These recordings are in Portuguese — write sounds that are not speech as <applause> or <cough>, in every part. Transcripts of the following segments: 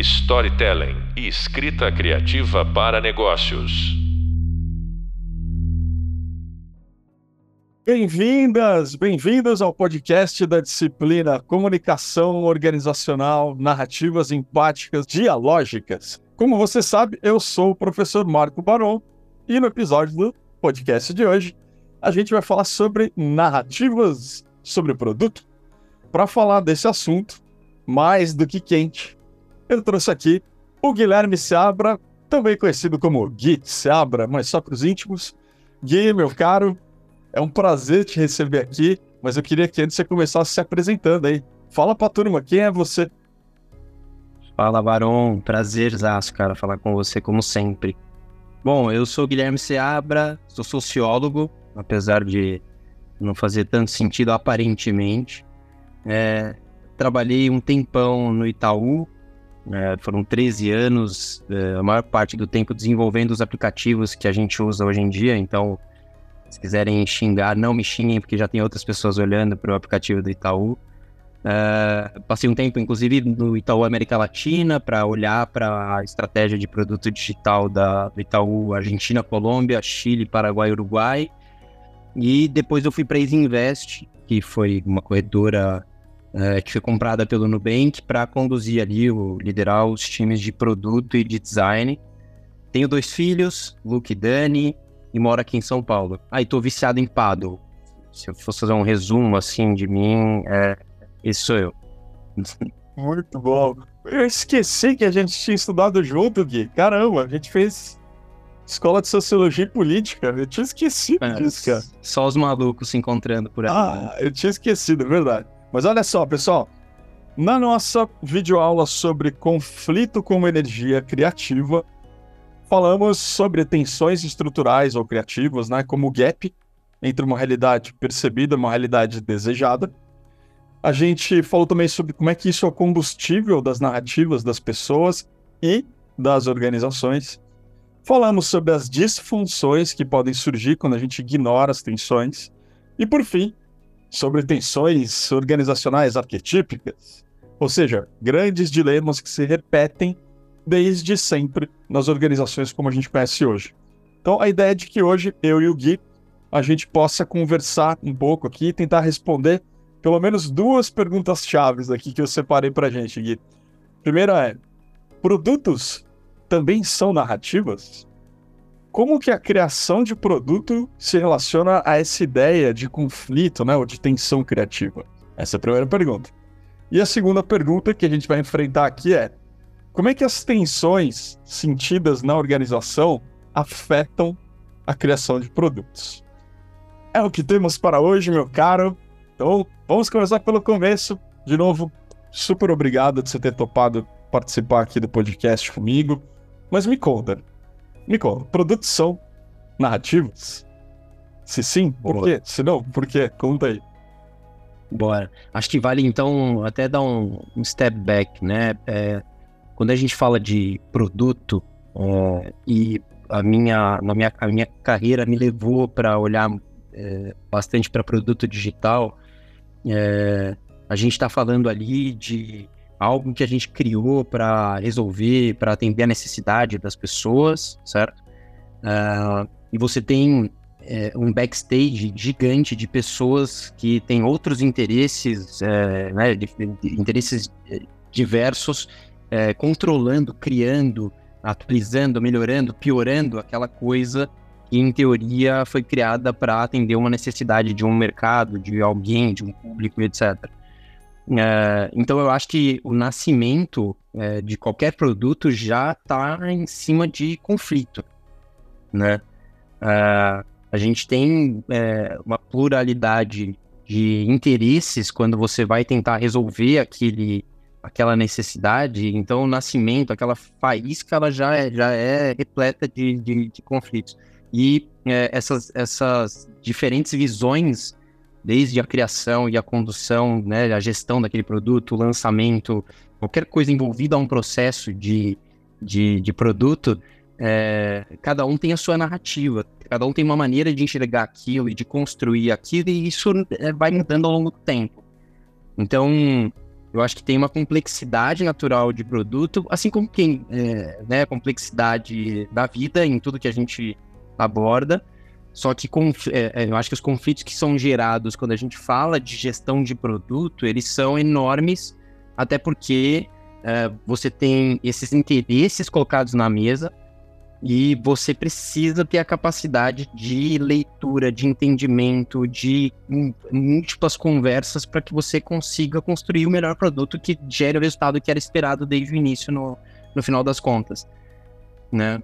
storytelling e escrita criativa para negócios. Bem-vindas, bem-vindos ao podcast da disciplina Comunicação Organizacional, Narrativas Empáticas Dialógicas. Como você sabe, eu sou o professor Marco Baron e no episódio do podcast de hoje a gente vai falar sobre narrativas sobre produto. Para falar desse assunto, mais do que quente, eu trouxe aqui o Guilherme Seabra, também conhecido como Gui Seabra, mas só para os íntimos. Gui, meu caro, é um prazer te receber aqui, mas eu queria que antes você começasse se apresentando aí. Fala pra turma, quem é você? Fala, Baron. Prazerzaço, cara, falar com você como sempre. Bom, eu sou Guilherme Seabra, sou sociólogo, apesar de não fazer tanto sentido aparentemente. É, trabalhei um tempão no Itaú, é, foram 13 anos, é, a maior parte do tempo desenvolvendo os aplicativos que a gente usa hoje em dia, então se quiserem xingar, não me xinguem, porque já tem outras pessoas olhando para o aplicativo do Itaú. Uh, passei um tempo, inclusive, no Itaú América Latina, para olhar para a estratégia de produto digital da, do Itaú Argentina, Colômbia, Chile, Paraguai Uruguai. E depois eu fui para a Invest, que foi uma corretora uh, que foi comprada pelo Nubank, para conduzir ali, o, liderar os times de produto e de design. Tenho dois filhos, Luke e Dani e moro aqui em São Paulo. Ah, tô viciado em paddle. Se eu fosse fazer um resumo assim de mim, é, esse sou eu. Muito bom. Eu esqueci que a gente tinha estudado junto, Gui. Caramba, a gente fez escola de sociologia e política. Eu tinha esquecido é, disso, cara. Só os malucos se encontrando por aí. Ah, eu tinha esquecido, é verdade. Mas olha só, pessoal. Na nossa videoaula sobre conflito como energia criativa, falamos sobre tensões estruturais ou criativas, né, como o gap entre uma realidade percebida e uma realidade desejada. A gente falou também sobre como é que isso é o combustível das narrativas das pessoas e das organizações. Falamos sobre as disfunções que podem surgir quando a gente ignora as tensões. E, por fim, sobre tensões organizacionais arquetípicas, ou seja, grandes dilemas que se repetem desde sempre nas organizações como a gente conhece hoje. Então, a ideia é de que hoje eu e o Gui a gente possa conversar um pouco aqui e tentar responder pelo menos duas perguntas chaves aqui que eu separei para a gente, Gui. Primeira é: produtos também são narrativas? Como que a criação de produto se relaciona a essa ideia de conflito, né, ou de tensão criativa? Essa é a primeira pergunta. E a segunda pergunta que a gente vai enfrentar aqui é: como é que as tensões sentidas na organização afetam a criação de produtos? É o que temos para hoje, meu caro. Então, vamos começar pelo começo. De novo, super obrigado de você ter topado participar aqui do podcast comigo. Mas me conta, conta, produtos são narrativos? Se sim, por Boa. quê? Se não, por quê? Conta aí. Bora. Acho que vale então até dar um, um step back, né? É, quando a gente fala de produto, é, e a minha, na minha, a minha carreira me levou para olhar é, bastante para produto digital, é, a gente está falando ali de algo que a gente criou para resolver, para atender a necessidade das pessoas, certo? Uh, e você tem é, um backstage gigante de pessoas que têm outros interesses, é, né, de, de, interesses é, diversos é, controlando, criando, atualizando, melhorando, piorando aquela coisa que, em teoria, foi criada para atender uma necessidade de um mercado, de alguém, de um público, etc. É, então, eu acho que o nascimento é, de qualquer produto já está em cima de conflito, né? É, a gente tem uma pluralidade de interesses quando você vai tentar resolver aquele aquela necessidade, então o nascimento, aquela faísca, ela já é, já é repleta de, de, de conflitos. E essas, essas diferentes visões, desde a criação e a condução, né, a gestão daquele produto, o lançamento, qualquer coisa envolvida a um processo de, de, de produto, é, cada um tem a sua narrativa, cada um tem uma maneira de enxergar aquilo e de construir aquilo, e isso é, vai mudando ao longo do tempo. Então, Eu acho que tem uma complexidade natural de produto, assim como tem é, né, complexidade da vida em tudo que a gente aborda. Só que é, é, eu acho que os conflitos que são gerados quando a gente fala de gestão de produto, eles são enormes, até porque é, você tem esses interesses colocados na mesa e você precisa ter a capacidade de leitura, de entendimento, de múltiplas conversas para que você consiga construir o melhor produto que gere o resultado que era esperado desde o início no, no final das contas, né?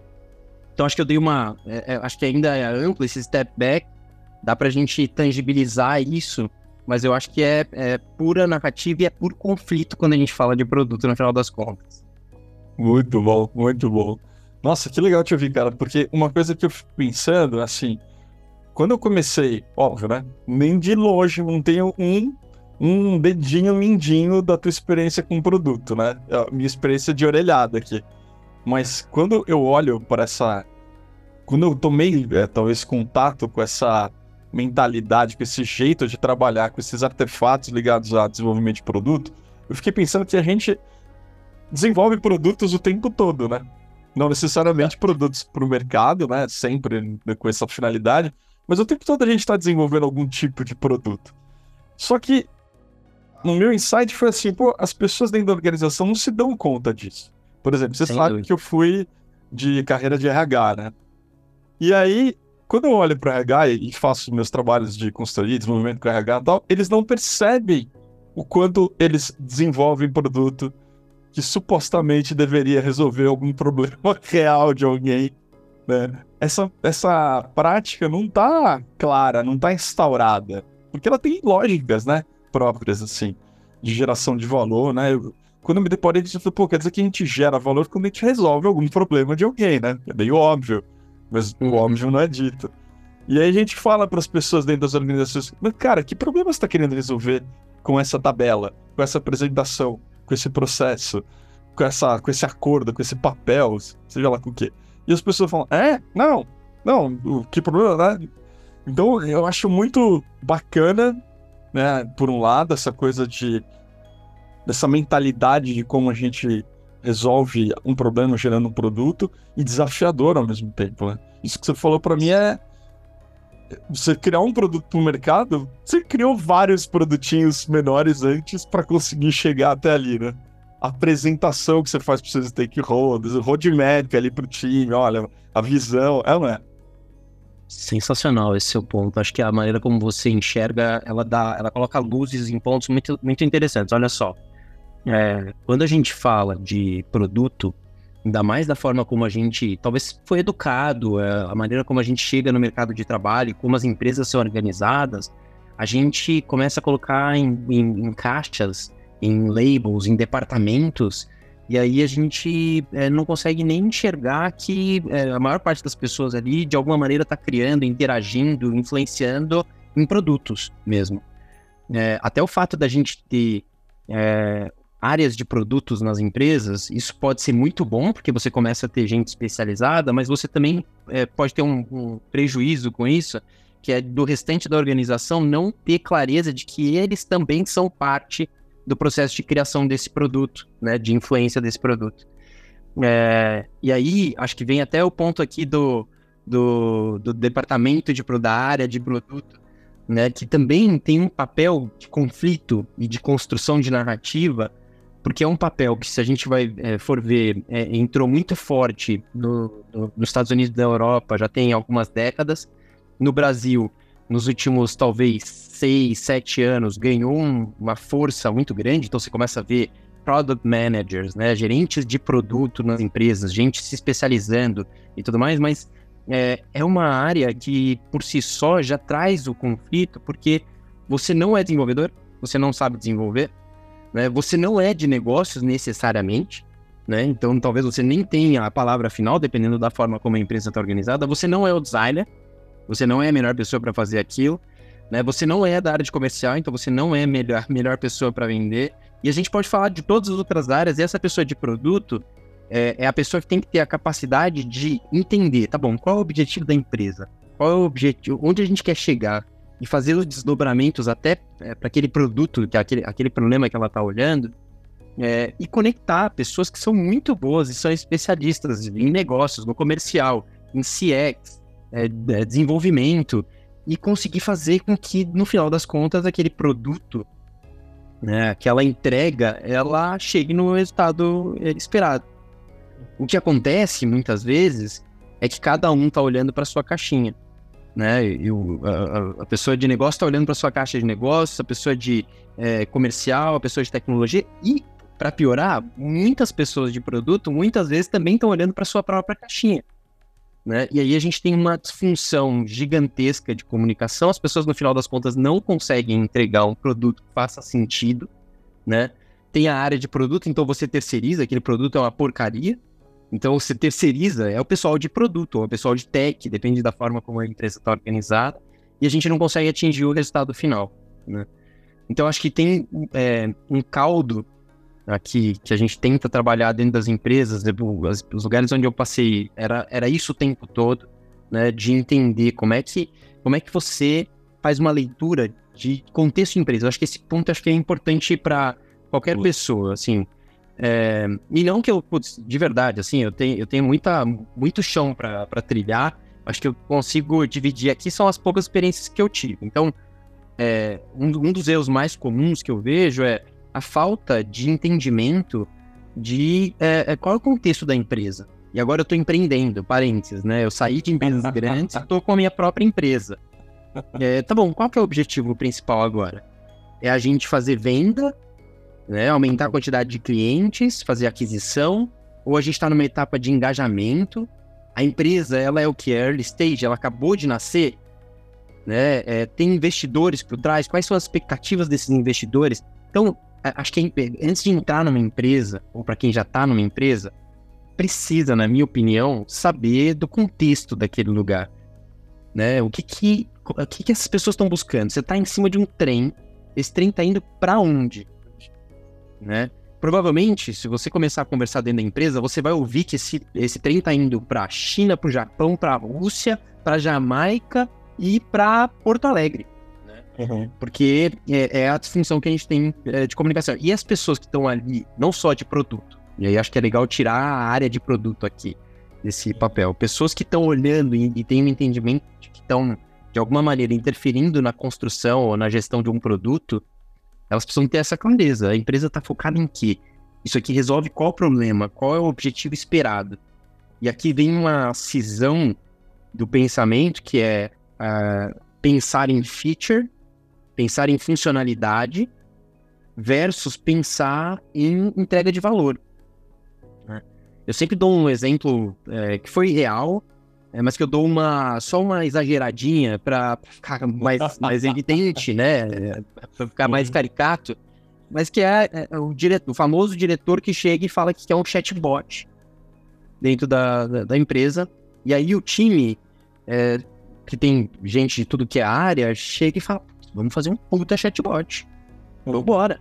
Então acho que eu dei uma, é, é, acho que ainda é amplo esse step back, dá para a gente tangibilizar isso, mas eu acho que é, é pura narrativa e é puro conflito quando a gente fala de produto no final das contas. Muito bom, muito bom. Nossa, que legal te ouvir, cara, porque uma coisa que eu fico pensando, assim, quando eu comecei, óbvio, né? Nem de longe, não tenho um, um dedinho mindinho da tua experiência com o produto, né? Minha experiência de orelhada aqui. Mas quando eu olho para essa. Quando eu tomei, é, talvez, contato com essa mentalidade, com esse jeito de trabalhar, com esses artefatos ligados a desenvolvimento de produto, eu fiquei pensando que a gente desenvolve produtos o tempo todo, né? Não necessariamente produtos para o mercado, né? Sempre com essa finalidade, mas o tempo todo a gente está desenvolvendo algum tipo de produto. Só que no meu insight foi assim, pô, as pessoas dentro da organização não se dão conta disso. Por exemplo, você Sem sabe dúvida. que eu fui de carreira de RH, né? E aí, quando eu olho para RH e faço meus trabalhos de consultoria, desenvolvimento com RH e tal, eles não percebem o quanto eles desenvolvem produto que supostamente deveria resolver algum <laughs> problema real de alguém, né? Essa, essa prática não tá clara, não tá instaurada, porque ela tem lógicas, né, próprias, assim, de geração de valor, né? Eu, quando me deparei, falei, pô, quer dizer que a gente gera valor quando a gente resolve algum problema de alguém, né? É meio óbvio, mas o uhum. óbvio não é dito. E aí a gente fala para as pessoas dentro das organizações, mas cara, que problema você está querendo resolver com essa tabela, com essa apresentação? com esse processo, com, essa, com esse acordo, com esse papel, seja lá com o quê. E as pessoas falam, é? Não, não, que problema, né? Então eu acho muito bacana, né, por um lado, essa coisa de dessa mentalidade de como a gente resolve um problema gerando um produto e desafiador ao mesmo tempo, né? Isso que você falou para mim é você criar um produto para o mercado, você criou vários produtinhos menores antes para conseguir chegar até ali, né? A apresentação que você faz para seus stakeholders, o roadmap ali para o time, olha, a visão, é não é? Sensacional esse seu ponto. Acho que a maneira como você enxerga, ela dá, ela coloca luzes em pontos muito, muito interessantes. Olha só, é, quando a gente fala de produto, ainda mais da forma como a gente talvez foi educado, é, a maneira como a gente chega no mercado de trabalho, como as empresas são organizadas, a gente começa a colocar em, em, em caixas, em labels, em departamentos, e aí a gente é, não consegue nem enxergar que é, a maior parte das pessoas ali, de alguma maneira, está criando, interagindo, influenciando em produtos mesmo. É, até o fato da gente ter é, áreas de produtos nas empresas, isso pode ser muito bom, porque você começa a ter gente especializada, mas você também é, pode ter um, um, prejuízo com isso, que é do restante da organização não ter clareza de que eles também são parte do processo de criação desse produto, né, de influência desse produto. É, e aí, acho que vem até o ponto aqui do, do, do departamento de, da área de produto, né, que também tem um papel de conflito e de construção de narrativa porque é um papel que, se a gente vai é, for ver, é, entrou muito forte no, no, nos Estados Unidos da Europa já tem algumas décadas. No Brasil, nos últimos talvez seis, sete anos, ganhou um, uma força muito grande. Então você começa a ver product managers, né, gerentes de produto nas empresas, gente se especializando e tudo mais, mas é, é uma área que por si só já traz o conflito, porque você não é desenvolvedor, você não sabe desenvolver, né? Você não é de negócios necessariamente, né? Então talvez você nem tenha a palavra final, dependendo da forma como a empresa está organizada. Você não é o designer, você não é a melhor pessoa para fazer aquilo, né? Você não é da área de comercial, então você não é a melhor, <laughs> melhor pessoa para vender. E a gente pode falar de todas as outras áreas, e essa pessoa de produto é, é, a pessoa que tem que ter a capacidade de entender, tá bom, qual é o objetivo da empresa? Qual é o objetivo? Onde a gente quer chegar? E fazer os desdobramentos até é, para aquele produto, que é aquele, aquele problema que ela está olhando, é, e conectar pessoas que são muito boas e são especialistas em negócios, no comercial, em CX, é, é, desenvolvimento, e conseguir fazer com que, no final das contas, aquele produto, né, aquela entrega, ela chegue no resultado é, esperado. O que acontece muitas vezes é que cada um está olhando para sua caixinha né? A, a, pessoa de negócio está olhando para sua caixa de negócios, a pessoa de é, comercial, a pessoa de tecnologia e para piorar, muitas pessoas de produto muitas vezes também estão olhando para sua própria caixinha. Né? E aí a gente tem uma disfunção gigantesca de comunicação, as pessoas no final das contas não conseguem entregar um produto que faça sentido, né? Tem a área de produto, então você terceiriza, aquele produto é uma porcaria, então, você terceiriza é o pessoal de produto, ou o pessoal de tech, depende da forma como a empresa está organizada, e a gente não consegue atingir o resultado final. Né? Então, acho que tem é, um caldo aqui que a gente tenta trabalhar dentro das empresas, os lugares onde eu passei, era, era isso o tempo todo, né, de entender como é que, como é que você faz uma leitura de contexto de empresa. Eu acho que esse ponto acho que é importante para qualquer pessoa, assim, é, e não que eu, putz, de verdade, assim, eu tenho, eu tenho muita, muito chão para trilhar. Acho que eu consigo dividir aqui são as poucas experiências que eu tive. Então, é, um, um, dos erros mais comuns que eu vejo é a falta de entendimento de é, é qual é o contexto da empresa. E agora eu estou empreendendo, parênteses, né? Eu saí de empresas grandes e estou com a minha própria empresa. É, tá bom, qual que é o objetivo principal agora? É a gente fazer venda né? Aumentar a quantidade de clientes, fazer aquisição, ou a gente está numa etapa de engajamento. A empresa, ela é o que? É early stage, ela acabou de nascer, né? É, tem investidores por trás, quais são as expectativas desses investidores? Então, acho que antes de entrar numa empresa, ou para quem já está numa empresa, precisa, na minha opinião, saber do contexto daquele lugar. Né? O que que, o que, que essas pessoas estão buscando? Você está em cima de um trem, esse trem está indo para onde? Né? Provavelmente, se você começar a conversar dentro da empresa, você vai ouvir que esse, esse trem está indo para a China, para o Japão, para a Rússia, para Jamaica e para Porto Alegre. Né? Uhum. Porque é, é, a disfunção que a gente tem é, de comunicação. E as pessoas que estão ali, não só de produto, e aí acho que é legal tirar a área de produto aqui desse papel. Pessoas que estão olhando e, e têm um entendimento de que estão, de alguma maneira, interferindo na construção ou na gestão de um produto, elas precisam ter essa clareza. A empresa está focada em quê? Isso aqui resolve qual problema? Qual é o objetivo esperado? E aqui vem uma cisão do pensamento que é uh, pensar em feature, pensar em funcionalidade versus pensar em entrega de valor. Né? Eu sempre dou um exemplo é, que foi real, é, mas que eu dou uma só uma exageradinha para ficar mais, mais evidente, né? Para ficar mais caricato. Mas que é, é, o, diretor, o famoso diretor que chega e fala que é um chatbot dentro da, da, da empresa. E aí o time, é, que tem gente de tudo que é área, chega e fala: vamos fazer um puta chatbot. Vambora.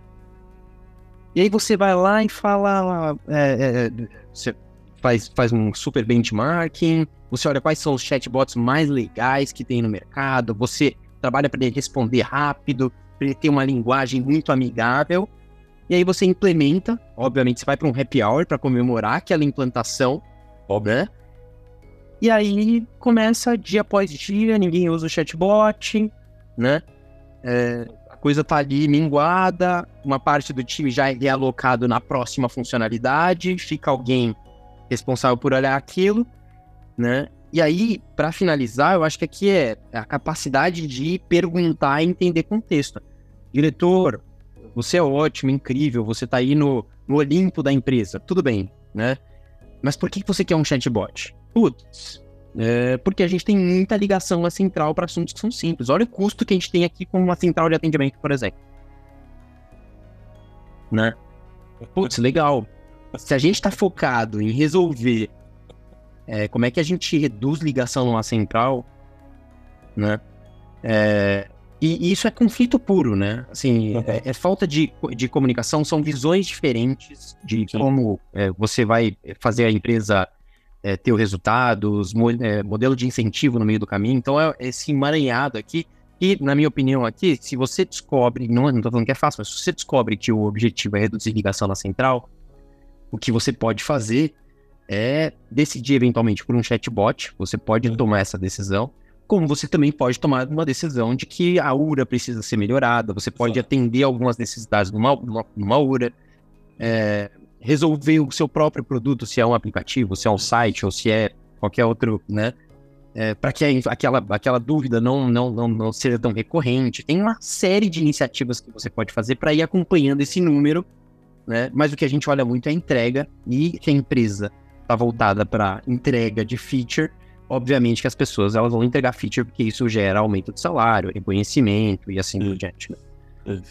E aí você vai lá e fala. É, é, você faz, faz um super benchmarking, você olha quais são os chatbots mais legais que tem no mercado, você trabalha para ele responder rápido, para ele ter uma linguagem muito amigável, e aí você implementa, obviamente você vai para um happy hour para comemorar aquela implantação, Óbvio. né? E aí começa dia após dia, ninguém usa o chatbot, né? É, a coisa tá ali minguada, uma parte do time já é realocado na próxima funcionalidade, fica alguém responsável por olhar aquilo, né? E aí, para finalizar, eu acho que aqui é a capacidade de perguntar e entender contexto. Diretor, você é ótimo, incrível, você tá aí no, no Olimpo da empresa, tudo bem, né? Mas por que você quer um chatbot? Putz, é porque a gente tem muita ligação à central para assuntos que são simples. Olha o custo que a gente tem aqui com uma central de atendimento, por exemplo. Né? Putz, legal. Se a gente está focado em resolver é, como é que a gente reduz ligação numa central, né? É, e, isso é conflito puro, né? Assim, é, é, falta de, de comunicação, são visões diferentes de Sim. como é, você vai fazer a empresa é, ter os resultados, mo, é, modelo de incentivo no meio do caminho. Então, é esse emaranhado aqui E, na minha opinião aqui, se você descobre, não, tô falando que é fácil, mas se você descobre que o objetivo é reduzir ligação na central, o que você pode fazer é decidir eventualmente por um chatbot, você pode tomar essa decisão, como você também pode tomar uma decisão de que a URA precisa ser melhorada, você pode atender algumas necessidades numa, numa, numa URA, é, resolver o seu próprio produto, se é um aplicativo, se é um site ou se é qualquer outro, né? É, para que aquela, aquela dúvida não, não, não, não seja tão recorrente. Tem uma série de iniciativas que você pode fazer para ir acompanhando esse número, né? Mas o que a gente olha muito é a entrega e que a empresa está voltada para entrega de feature. Obviamente que as pessoas elas vão entregar feature porque isso gera aumento de salário, reconhecimento e assim por diante. Né?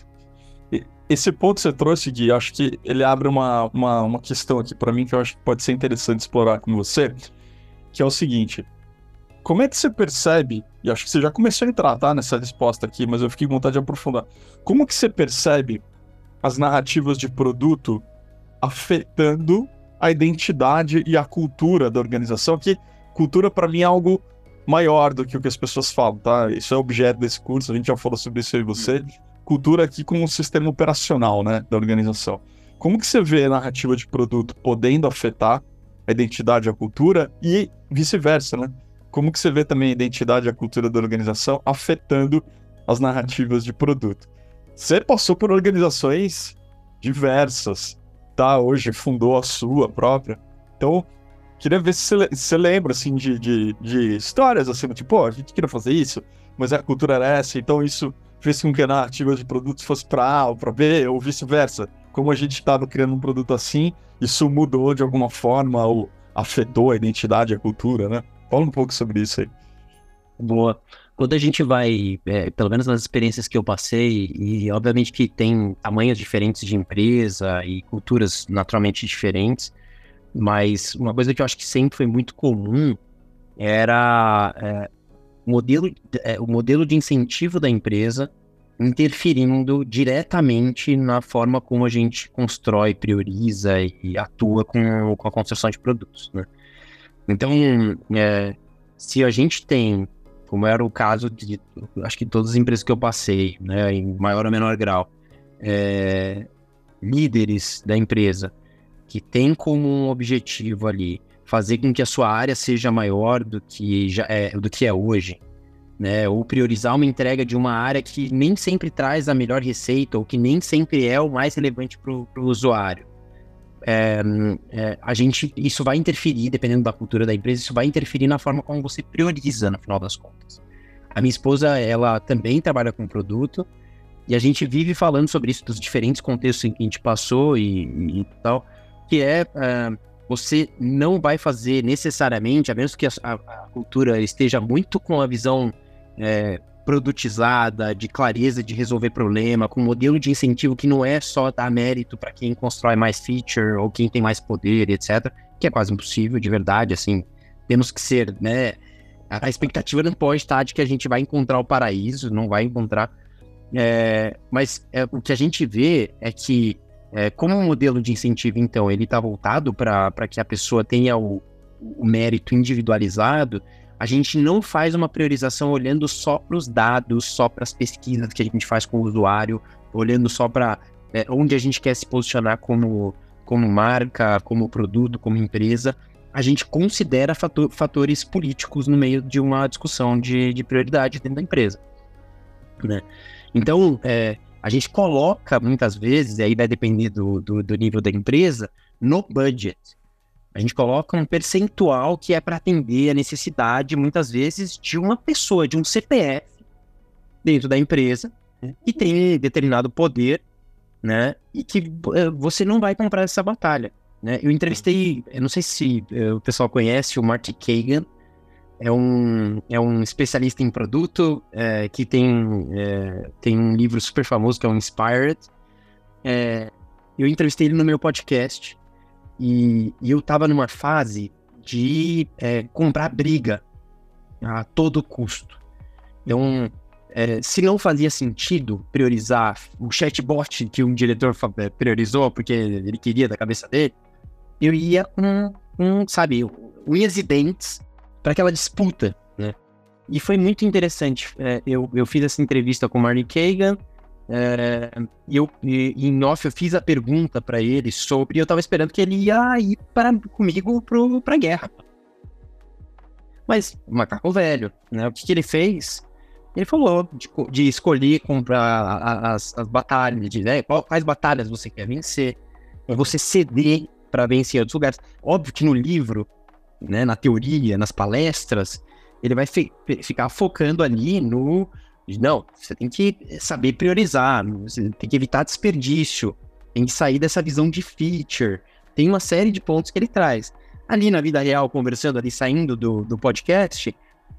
Esse ponto que você trouxe, Gui, acho que ele abre uma, uma, uma questão aqui para mim que eu acho que pode ser interessante explorar com você, que é o seguinte. Como é que você percebe, e acho que você já começou a entrar tá, nessa resposta aqui, mas eu fiquei com vontade de aprofundar. Como que você percebe as narrativas de produto afetando a identidade e a cultura da organização? Que cultura, para mim, é algo maior do que o que as pessoas falam, tá? Isso é objeto desse curso, a gente já falou sobre isso aí e você. Cultura aqui como um sistema operacional, né, da organização. Como que você vê a narrativa de produto podendo afetar a identidade e a cultura e vice-versa, né? Como que você vê também a identidade e a cultura da organização afetando as narrativas de produto? Você passou por organizações diversas, tá? Hoje fundou a sua própria. Então, queria ver se você lembra, assim, de, de, de histórias, assim, tipo, oh, a gente queria fazer isso, mas a cultura era essa, então isso fez com que a narrativa de produtos fosse para A ou para B, ou vice-versa. Como a gente estava criando um produto assim, isso mudou de alguma forma ou afetou a identidade, a cultura, né? Fala um pouco sobre isso aí. Boa. Quando a gente vai, é, pelo menos nas experiências que eu passei, e obviamente que tem tamanhos diferentes de empresa e culturas naturalmente diferentes, mas uma coisa que eu acho que sempre foi muito comum era é, o, modelo, é, o modelo de incentivo da empresa interferindo diretamente na forma como a gente constrói, prioriza e atua com, com a construção de produtos. Né? Então, é, se a gente tem, como era o caso de, acho que todas as empresas que eu passei, né, em maior ou menor grau, é, líderes da empresa que tem como um objetivo ali fazer com que a sua área seja maior do que já é, do que é hoje, né? Ou priorizar uma entrega de uma área que nem sempre traz a melhor receita ou que nem sempre é o mais relevante para o usuário é, é, a gente, isso vai interferir, dependendo da cultura da empresa, isso vai interferir na forma como você prioriza, no final das contas. A minha esposa, ela também trabalha com produto, e a gente vive falando sobre isso, dos diferentes contextos em que a gente passou e, e tal, que é, uh, você não vai fazer necessariamente, a menos que a, a, a cultura esteja muito com a visão é, produtizada, de clareza de resolver problema, com um modelo de incentivo que não é só dar mérito para quem constrói mais feature ou quem tem mais poder, etc., que é quase impossível, de verdade, assim, temos que ser, né, a expectativa não pode estar de que a gente vai encontrar o paraíso, não vai encontrar, é, mas é, o que a gente vê é que, é, como o um modelo de incentivo, então, ele está voltado para que a pessoa tenha o, o mérito individualizado, a gente não faz uma priorização olhando só para os dados, só para as pesquisas que a gente faz com o usuário, olhando só para é, onde a gente quer se posicionar como, como marca, como produto, como empresa. A gente considera fator, fatores políticos no meio de uma discussão de, de prioridade dentro da empresa. Né? Então, é, a gente coloca muitas vezes, aí vai depender do, do, do nível da empresa, no budget. A gente coloca um percentual que é para atender a necessidade, muitas vezes, de uma pessoa, de um CPF dentro da empresa, né, que tem determinado poder, né? E que uh, você não vai comprar essa batalha. Né? Eu entrevistei, eu não sei se uh, o pessoal conhece o Marty Kagan, é um, é um especialista em produto é, que tem, é, tem um livro super famoso que é o Inspired. É, eu entrevistei ele no meu podcast e, e eu tava numa fase de é, comprar briga a todo custo. Então, é, se não fazia sentido priorizar o chatbot que um diretor é, priorizou, porque ele queria da cabeça dele, eu ia com, sabe, unhas e dentes para aquela disputa, né? E foi muito interessante. É, eu, eu fiz essa entrevista com o Marty Kagan, é, eu, e, em off, eu fiz a pergunta para ele sobre. Eu tava esperando que ele ia ir para, comigo pro, pra guerra. Mas, macaco velho, né? O que, que ele fez? Ele falou de, de escolher comprar as, as batalhas, de né, quais batalhas você quer vencer, você ceder para vencer outros lugares. Óbvio que no livro, né, na teoria, nas palestras, ele vai ficar focando ali no não, você tem que saber priorizar, você tem que evitar desperdício, tem que sair dessa visão de feature. Tem uma série de pontos que ele traz. Ali na vida real, conversando ali, saindo do, do podcast,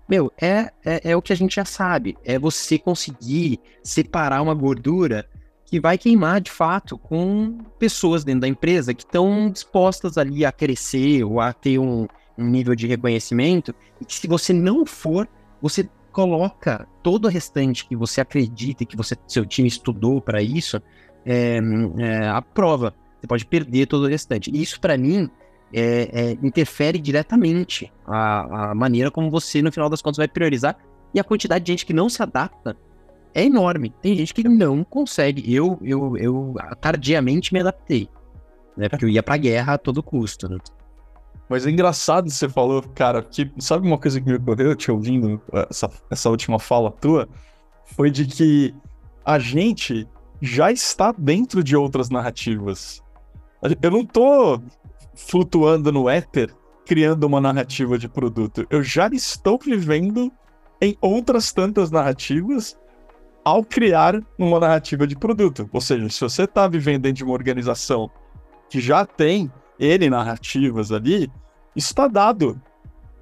meu, é, é, é o que a gente já sabe. É você conseguir separar uma gordura que vai queimar de fato com pessoas dentro da empresa que estão dispostas ali a crescer ou a ter um, um nível de reconhecimento. E que se você não for, você coloca todo o restante que você acredita e que você, seu time estudou para isso é, é, a prova. Você pode perder todo o restante. Isso, para mim, é, é, interfere diretamente a, a maneira como você, no final das contas, vai priorizar. E a quantidade de gente que não se adapta é enorme. Tem gente que não consegue. Eu, eu, eu tardiamente me adaptei. Né? Porque eu ia pra guerra a todo custo. Né? Mas é engraçado você falou, cara, que sabe uma coisa que me ocorreu te ouvindo essa, essa última fala tua? Foi de que a gente já está dentro de outras narrativas. Eu não tô flutuando no éter criando uma narrativa de produto. Eu já estou vivendo em outras tantas narrativas ao criar uma narrativa de produto. Ou seja, se você está vivendo dentro de uma organização que já tem N narrativas ali, isso está dado.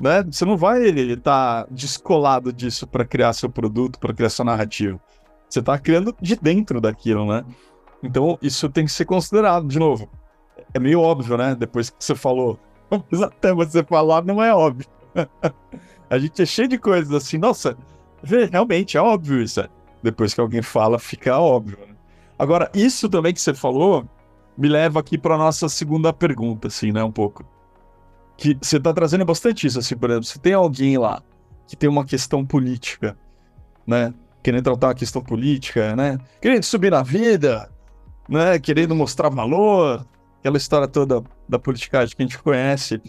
Né? Você não vai estar tá descolado disso para criar seu produto, para criar sua narrativa. Você está criando de dentro daquilo, né? Então, isso tem que ser considerado, de novo. É meio óbvio, né? Depois que você falou. <laughs> Mas até você falar, não é óbvio. <laughs> a gente é cheio de coisas assim, nossa, realmente é óbvio isso. Depois que alguém fala, fica óbvio. Né? Agora, isso também que você falou me leva aqui para nossa segunda pergunta, assim, né? Um pouco. Que você está trazendo bastante isso, assim, por exemplo, se tem alguém lá que tem uma questão política, né? Querendo tratar uma questão política, né? Querendo subir na vida, né? Querendo mostrar valor, aquela história toda da politicagem que a gente conhece.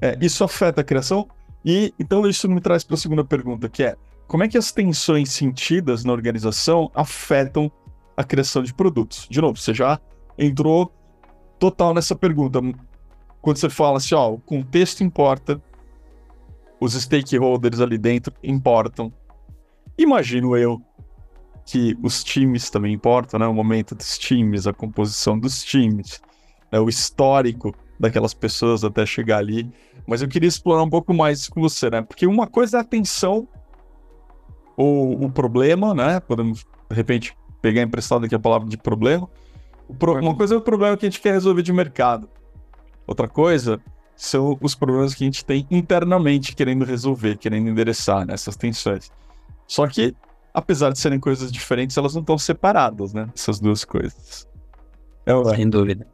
É, isso afeta a criação? E então isso me traz para a segunda pergunta, que é como é que as tensões sentidas na organização afetam a criação de produtos? De novo, você já entrou total nessa pergunta. Quando você fala assim, ó, o contexto importa, os stakeholders ali dentro importam. Imagino eu que os times também importam, né? O momento dos times, a composição dos times, né? o histórico daquelas pessoas até chegar ali. Mas eu queria explorar um pouco mais isso com você, né? Porque uma coisa é a tensão ou o problema, né? Podemos, de repente, pegar emprestado aqui a palavra de problema. Pro... Uma coisa é o problema que a gente quer resolver de mercado. Outra coisa são os problemas que a gente tem internamente querendo resolver, querendo endereçar nessas né, tensões. Só que, apesar de serem coisas diferentes, elas não estão separadas, né? Essas duas coisas. É Sem dúvida.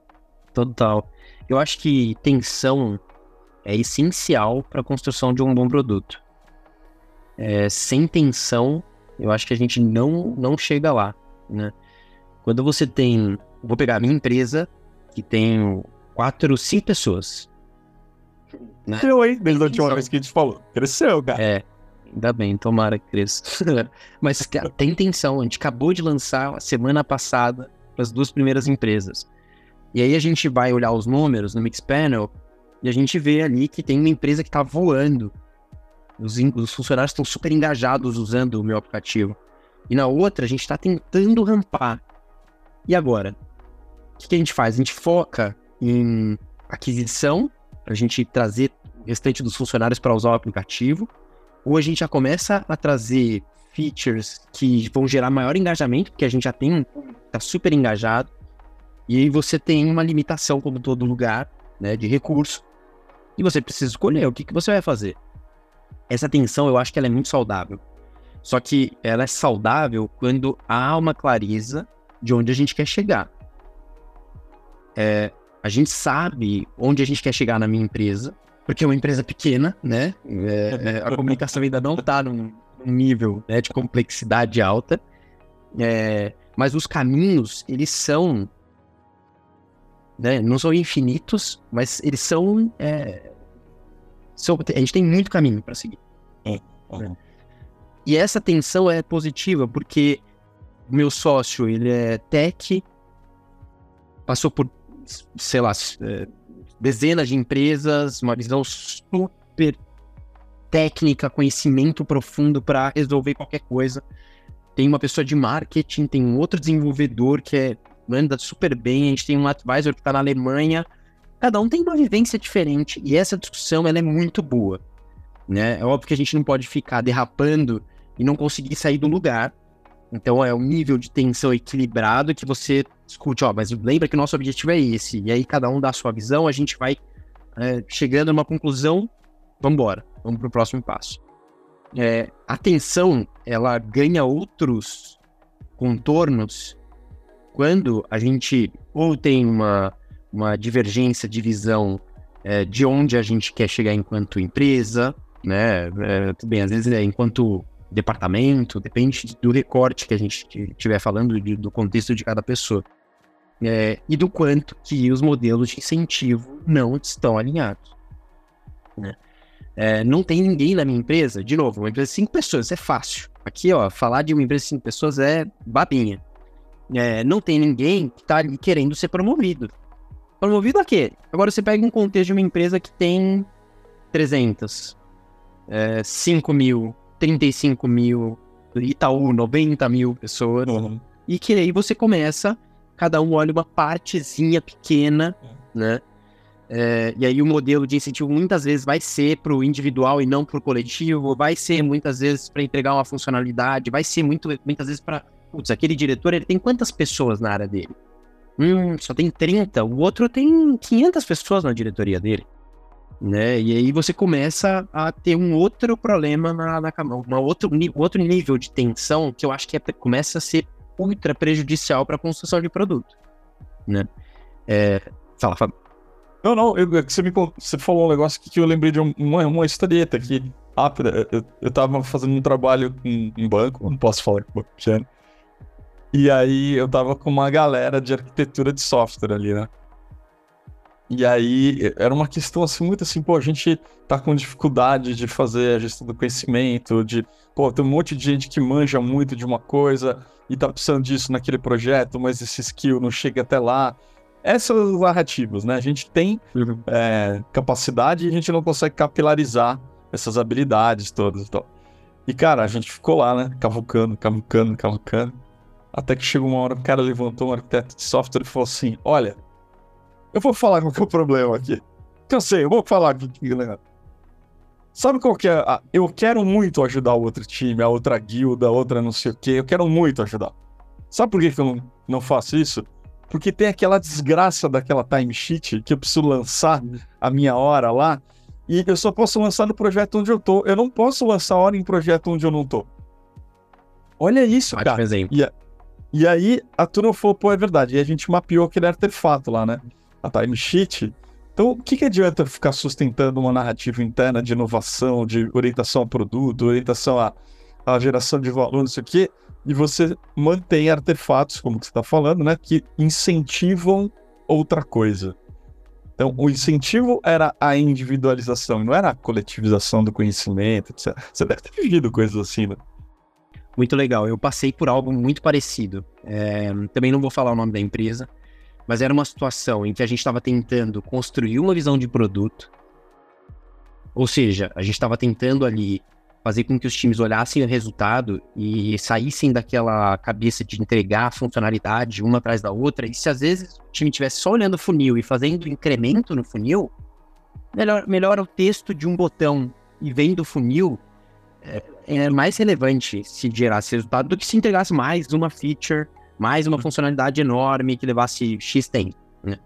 Total. Eu acho que tensão é essencial para a construção de um bom produto. É, sem tensão, eu acho que a gente não, não chega lá, né? Quando você tem Vou pegar a minha empresa, que tem quatro, cinco pessoas. Né? Cresceu, hein? Desde a última vez que a gente falou. Cresceu, cara. É. Ainda bem, tomara que cresça. <laughs> Mas tem intenção. A gente acabou de lançar a semana passada as duas primeiras empresas. E aí a gente vai olhar os números no Mixpanel e a gente vê ali que tem uma empresa que está voando. Os, os funcionários estão super engajados usando o meu aplicativo. E na outra, a gente está tentando rampar. E agora? Que, que a gente faz? A gente foca em aquisição, a gente trazer o restante dos funcionários para usar o aplicativo, ou a gente já começa a trazer features que vão gerar maior engajamento, porque a gente já tem, tá super engajado, e aí você tem uma limitação, como todo lugar, né, de recurso, e você precisa escolher o que, que você vai fazer. Essa tensão, eu acho que ela é muito saudável. Só que ela é saudável quando há uma clareza de onde a gente quer chegar. É, a gente sabe onde a gente quer chegar na minha empresa, porque é uma empresa pequena, né? É, é, a comunicação ainda não está num, um nível né, de complexidade alta, é, mas os caminhos, eles são, né, não são infinitos, mas eles são, é, são a gente tem muito caminho para seguir. É, é. E essa tensão é positiva, porque meu sócio, ele é tech, passou por, sei lá, dezenas de empresas, uma visão super técnica, conhecimento profundo para resolver qualquer coisa. Tem uma pessoa de marketing, tem um outro desenvolvedor que é, anda super bem, a gente tem um advisor que está na Alemanha. Cada um tem uma vivência diferente e essa discussão ela é muito boa. Né? É óbvio que a gente não pode ficar derrapando e não conseguir sair do lugar. Então é um nível de tensão equilibrado que você discute, ó, mas lembra que o nosso objetivo é esse. E aí cada um dá a sua visão, a gente vai é, chegando a uma conclusão, vamos embora, vamos para o próximo passo. É, a tensão, ela ganha outros contornos quando a gente ou tem uma, uma divergência de visão é, de onde a gente quer chegar enquanto empresa, né? É, tudo bem, às vezes é enquanto departamento, depende do recorte que a gente estiver falando, de, do contexto de cada pessoa. É, e do quanto que os modelos de incentivo não estão alinhados. Né? É, não tem ninguém na minha empresa, de novo, uma empresa de cinco pessoas, é fácil. Aqui, ó, falar de uma empresa de cinco pessoas é babinha. É, não tem ninguém que está querendo ser promovido. Promovido a quê? Agora você pega um contexto de uma empresa que tem 300, é, 5 mil, 35 mil, Itaú, 90 mil pessoas. Uhum. E que aí você começa, cada um olha uma partezinha pequena, uhum. né? É, e aí o modelo de incentivo muitas vezes vai ser para o individual e não para o coletivo, vai ser muitas vezes para entregar uma funcionalidade, vai ser muito, muitas vezes para, putz, aquele diretor, ele tem quantas pessoas na área dele? Hum, só tem 30, o outro tem 500 pessoas na diretoria dele né? E aí você começa a ter um outro problema na, na uma outro, outro nível de tensão que eu acho que é, começa a ser ultra prejudicial para a construção de produto, né? É, fala, Fábio. Não, não, eu, é você, me, você falou um negócio que eu lembrei de uma, uma historieta aqui, rápida. Eu, eu tava fazendo um trabalho em um banco, não posso falar que banco pequeno. E aí eu tava com uma galera de arquitetura de software ali, né? E aí era uma questão assim, muito assim, pô, a gente tá com dificuldade de fazer a gestão do conhecimento, de, pô, tem um monte de gente que manja muito de uma coisa e tá precisando disso naquele projeto, mas esse skill não chega até lá. Essas narrativas, né? A gente tem uhum. é, capacidade e a gente não consegue capilarizar essas habilidades todas e tal. E, cara, a gente ficou lá, né? Cavucando, cavucando, cavucando. Até que chegou uma hora, o cara levantou um arquiteto de software e falou assim: Olha, eu vou falar qual que é o problema aqui. Eu sei, eu vou falar aqui, galera. Sabe qual que é? A... Eu quero muito ajudar o outro time, a outra guilda, a outra não sei o quê. Eu quero muito ajudar. Sabe por que, que eu não, não faço isso? Porque tem aquela desgraça daquela timesheet que eu preciso lançar a minha hora lá. E eu só posso lançar no projeto onde eu tô. Eu não posso lançar hora em projeto onde eu não tô. Olha isso, Ótimo cara. Exemplo. E, e aí a turma falou, pô, é verdade. E a gente mapeou aquele artefato lá, né? A timesheet. Então, o que, que adianta ficar sustentando uma narrativa interna de inovação, de orientação ao produto, orientação à, à geração de valor, não sei o quê, e você mantém artefatos, como você está falando, né, que incentivam outra coisa. Então, o incentivo era a individualização, não era a coletivização do conhecimento, etc. Você deve ter vivido coisas assim, né? Muito legal. Eu passei por algo muito parecido. É, também não vou falar o nome da empresa, mas era uma situação em que a gente estava tentando construir uma visão de produto, ou seja, a gente estava tentando ali fazer com que os times olhassem o resultado e saíssem daquela cabeça de entregar funcionalidade uma atrás da outra. E se às vezes o time estivesse só olhando o funil e fazendo incremento no funil, melhor, melhor o texto de um botão e vendo o funil é, é mais relevante se gerasse resultado do que se entregasse mais uma feature mais uma funcionalidade enorme que levasse X tempo. Né?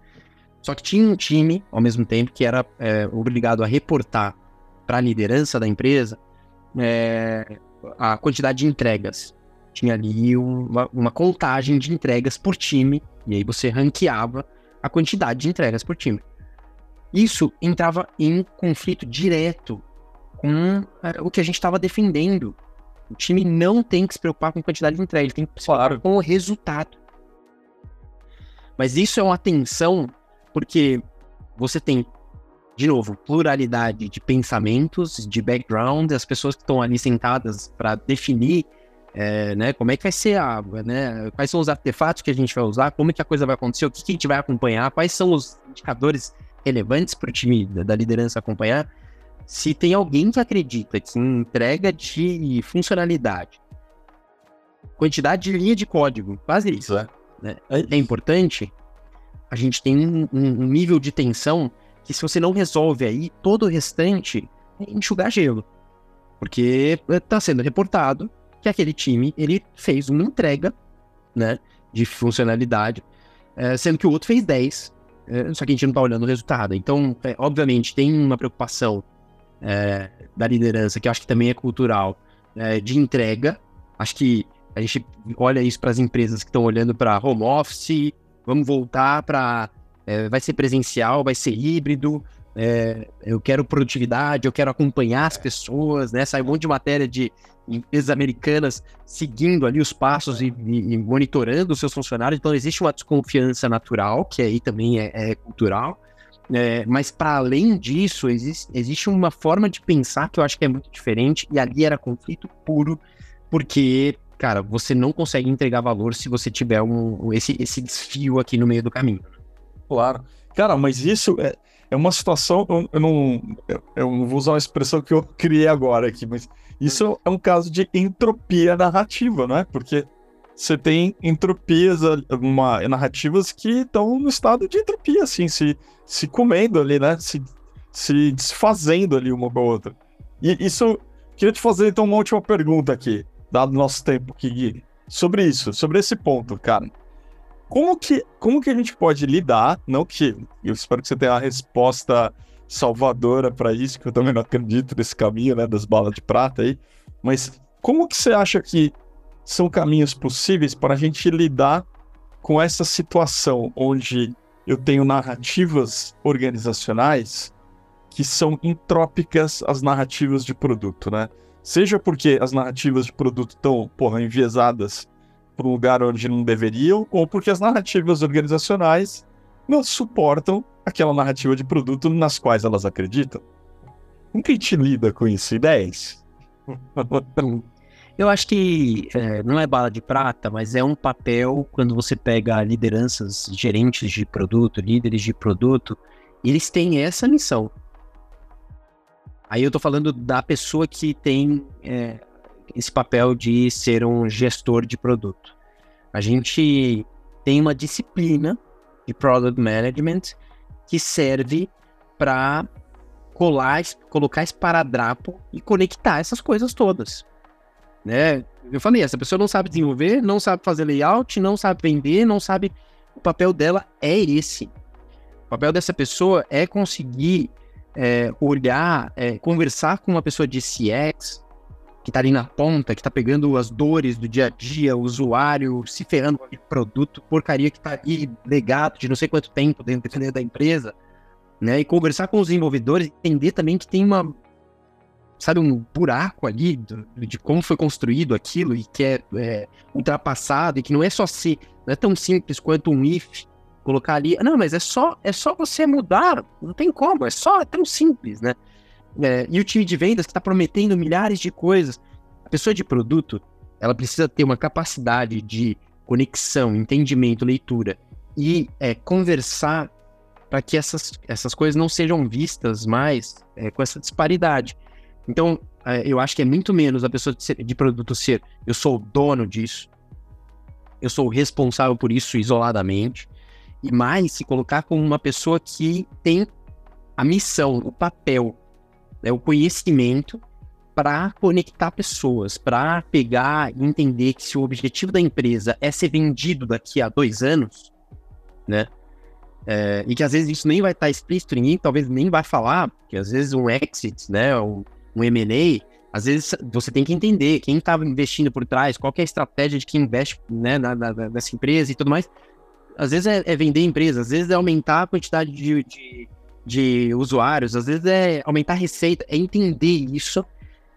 Só que tinha um time, ao mesmo tempo, que era é, obrigado a reportar para a liderança da empresa é, a quantidade de entregas. Tinha ali uma, uma, contagem de entregas por time, e aí você ranqueava a quantidade de entregas por time. Isso entrava em conflito direto com é, o que a gente estava defendendo O time não tem que se preocupar com quantidade de entrega, ele tem que se preocupar Claro. com o resultado. Mas isso é uma tensão porque você tem, de novo, pluralidade de pensamentos, de background, as pessoas que estão ali sentadas para definir é, né, como é que vai ser a água, né, quais são os artefatos que a gente vai usar, como é que a coisa vai acontecer, o que, que a gente vai acompanhar, quais são os indicadores relevantes para o time da, da liderança acompanhar. Se tem alguém que acredita que entrega de funcionalidade, quantidade de linha de código, quase isso, é. né, é importante, a gente tem um, um- nível de tensão que se você não resolve aí, todo o restante é enxugar gelo. Porque está sendo reportado que aquele time, ele fez uma entrega, né, de funcionalidade, eh, sendo que o outro fez 10, eh, só que a gente não está olhando o resultado. Então, é, obviamente, tem uma preocupação eh, da liderança, que eu acho que também é cultural, eh, de entrega. Acho que a gente olha isso para as empresas que estão olhando para home office, vamos voltar para. vai ser presencial, vai ser híbrido. é, eu quero produtividade, eu quero acompanhar as pessoas, né? Sai um monte de matéria de empresas americanas seguindo ali os passos e, e- e monitorando os seus funcionários. Então, existe uma desconfiança natural, que aí também é, é cultural. É, mas, para além disso, existe, existe uma forma de pensar que eu acho que é muito diferente, e ali era conflito puro, porque cara, você não consegue entregar valor se você tiver um, esse, esse desfio aqui no meio do caminho. Claro. Cara, mas isso é, é uma situação. Eu, eu não, eu, eu não vou usar uma expressão que eu criei agora aqui, mas isso é um caso de entropia narrativa, não é? Porque você tem entropias, ali, uma, narrativas que estão no estado de entropia, assim, se, se comendo ali, né? Se, se desfazendo ali uma com a outra. E isso. Queria te fazer então uma última pergunta aqui, dado o nosso tempo aqui, Gui, sobre isso, sobre esse ponto, cara. Como que, como que a gente pode lidar? Não que eu espero que você tenha a resposta salvadora para isso, que eu também não acredito nesse caminho, né, das balas de prata aí. Mas como que você acha que são caminhos possíveis para a gente lidar com essa situação onde eu tenho narrativas organizacionais que são entrópicas às narrativas de produto, né? Seja porque as narrativas de produto estão, porra, enviesadas para um lugar onde não deveriam, ou porque as narrativas organizacionais não suportam aquela narrativa de produto nas quais elas acreditam. Como que a gente lida com isso? Ideias? <laughs> Eu acho que é, não é bala de prata, mas é um papel quando você pega lideranças, gerentes de produto, líderes de produto, eles têm essa missão. Aí eu tô falando da pessoa que tem é, esse papel de ser um gestor de produto. A gente tem uma disciplina de product management que serve para colar, colocar esparadrapo e conectar essas coisas todas. Né? Eu falei, essa pessoa não sabe desenvolver, não sabe fazer layout, não sabe vender, não sabe. O papel dela é esse. O papel dessa pessoa é conseguir é, olhar, é, conversar com uma pessoa de CX que tá ali na ponta, que tá pegando as dores do dia a dia, o usuário se ferrando com aquele produto, porcaria que tá ali legado de não sei quanto tempo dentro da empresa, né? E conversar com os desenvolvedores, entender também que tem uma, sabe, um buraco ali do, de como foi construído aquilo e que é, é, ultrapassado e que não é só ser, não é tão simples quanto um if colocar ali, não, mas é só, é só você mudar, não tem como, é só, é tão simples, né? É, e o time de vendas que está prometendo milhares de coisas. A pessoa de produto, ela precisa ter uma capacidade de conexão, entendimento, leitura e é, conversar para que essas, essas coisas não sejam vistas mais é, com essa disparidade. Então, é, eu acho que é muito menos a pessoa de, ser, de produto ser eu sou o dono disso, eu sou o responsável por isso isoladamente, e mais se colocar como uma pessoa que tem a missão, o papel né, o conhecimento para conectar pessoas, para pegar e entender que se o objetivo da empresa é ser vendido daqui a dois anos, né? É, e que às vezes isso nem vai estar explícito, ninguém talvez nem vai falar, porque às vezes um exit, né, um, um M&A, às vezes você tem que entender quem estava investindo por trás, qual é a estratégia de quem investe né, na, na, nessa empresa e tudo mais. Às vezes é, é vender empresa, às vezes é aumentar a quantidade de, de de usuários, às vezes é aumentar a receita, é entender isso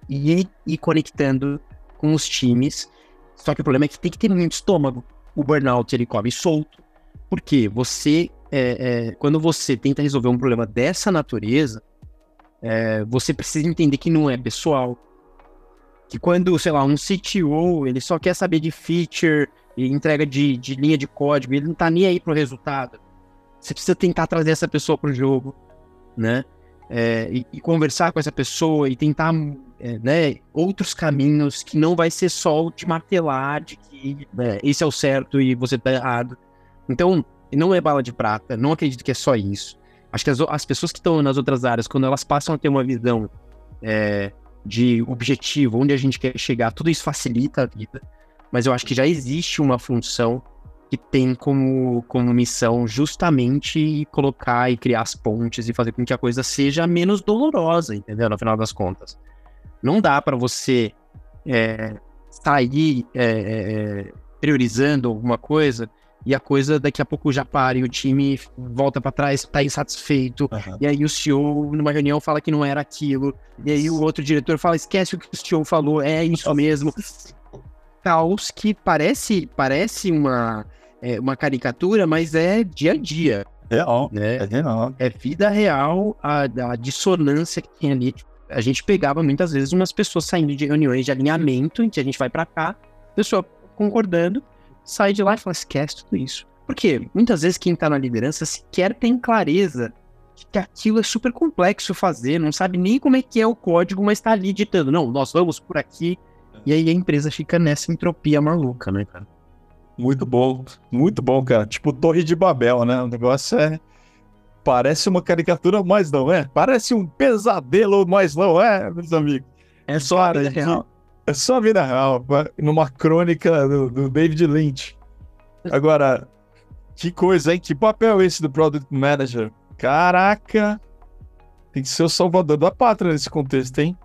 e ir conectando com os times. Só que o problema é que tem que ter muito estômago. O burnout ele come solto. Porque você, é, é, quando você tenta resolver um problema dessa natureza, é, você precisa entender que não é pessoal. Que quando, sei lá, um CTO, ele só quer saber de feature e entrega de, de linha de código, ele não tá nem aí pro resultado. Você precisa tentar trazer essa pessoa pro jogo, né? É, e, e, conversar com essa pessoa e tentar é, né, outros caminhos que não vai ser só o te martelar de que é, esse é o certo e você tá errado. Então, não é bala de prata, não acredito que é só isso. Acho que as, as pessoas que estão nas outras áreas, quando elas passam a ter uma visão é, de objetivo, onde a gente quer chegar, tudo isso facilita a vida. Mas eu acho que já existe uma função que tem como, como missão justamente colocar e criar as pontes e fazer com que a coisa seja menos dolorosa, entendeu? No final das contas. Não dá para você é, sair é, é, é, priorizando alguma coisa e a coisa daqui a pouco já para e o time volta para trás, tá insatisfeito. Uhum. E aí o CEO, numa reunião, fala que não era aquilo. E aí o outro diretor fala: esquece o que o CEO falou, é isso mesmo. Caos que parece, parece uma, é, uma caricatura, mas é dia a dia. Real. Né? É real. É vida real a, a dissonância que tem ali. A gente pegava muitas vezes umas pessoas saindo de reuniões de alinhamento, em que a gente vai para cá, pessoa concordando, sai de lá e fala, esquece tudo isso. Porque muitas vezes quem tá na liderança sequer tem clareza de que aquilo é super complexo fazer, não sabe nem como é que é o código, mas tá ali ditando, não, nós vamos por aqui. E aí a empresa fica nessa entropia maluca, né, cara? Muito bom, muito bom, cara. Tipo Torre de Babel, né? O negócio é. Parece uma caricatura, mas não é. Parece um pesadelo, mas não é, meus amigos. É só a vida real. É só a vida real, numa crônica do, do, David Lynch. Agora, que coisa, hein? Que papel esse do Product Manager? Caraca! Tem que ser o salvador da pátria nesse contexto, hein?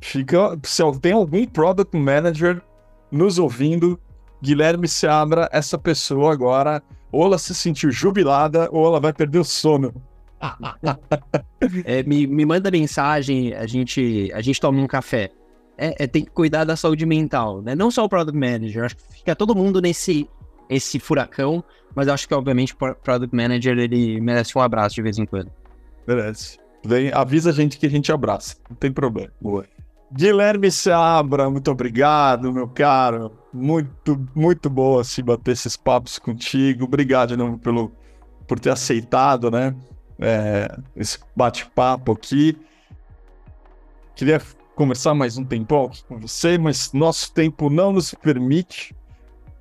Fica. Se tem algum Product Manager nos ouvindo, Guilherme Seabra, essa pessoa agora, ou ela se sentiu jubilada, ou ela vai perder o sono. <laughs> é, me, me manda mensagem, a gente, a gente toma um café é, é, tem que cuidar da saúde mental, né? Não só o Product Manager, acho que fica todo mundo nesse esse furacão, mas acho que, obviamente, o Product Manager, ele merece um abraço de vez em quando. Merece. Vem, avisa a gente que a gente abraça, não tem problema. Boa. Guilherme Seabra, muito obrigado, meu caro. Muito, muito boa se bater esses papos contigo. Obrigado de novo pelo, por ter aceitado, né? É, esse bate-papo aqui. Queria conversar mais um tempo com você, mas nosso tempo não nos permite.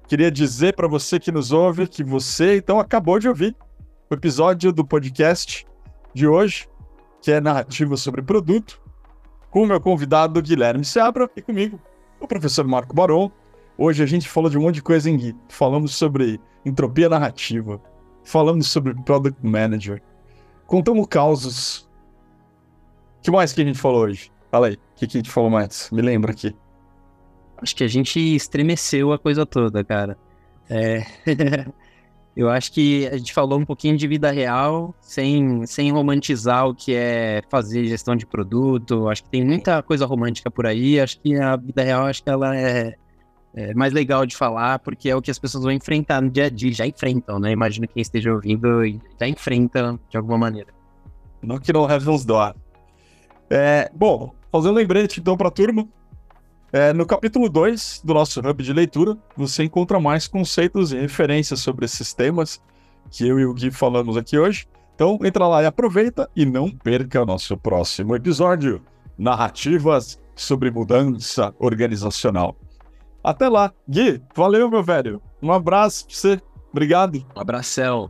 Queria dizer para você que nos ouve que você então acabou de ouvir o episódio do podcast de hoje, que é narrativa sobre produto, com o meu convidado Guilherme Seabra e comigo, o professor Marco Baron. Hoje a gente falou de um monte de coisa em Gui. Falamos sobre entropia narrativa, falamos sobre product manager, contamos causos. O que mais que a gente falou hoje? Fala aí, o que, que a gente falou mais? Me lembra aqui. Acho que a gente estremeceu a coisa toda, cara. É... <laughs> Eu acho que a gente falou um pouquinho de vida real, sem, sem romantizar o que é fazer gestão de produto. Acho que tem muita coisa romântica por aí. Acho que a vida real, acho que ela é, é mais legal de falar, porque é o que as pessoas vão enfrentar no dia a dia. Já enfrentam, né? Imagino quem esteja ouvindo já enfrenta de alguma maneira. Não que não have uns É, bom, Fazer um lembrete então para a turma. É, no capítulo 2 do nosso hub de leitura, você encontra mais conceitos e referências sobre esses temas que eu e o Gui falamos aqui hoje. Então entra lá e aproveita e não perca o nosso próximo episódio. Narrativas sobre mudança organizacional. Até lá. Gui, valeu, meu velho. Um abraço pra você. Obrigado. Um abração.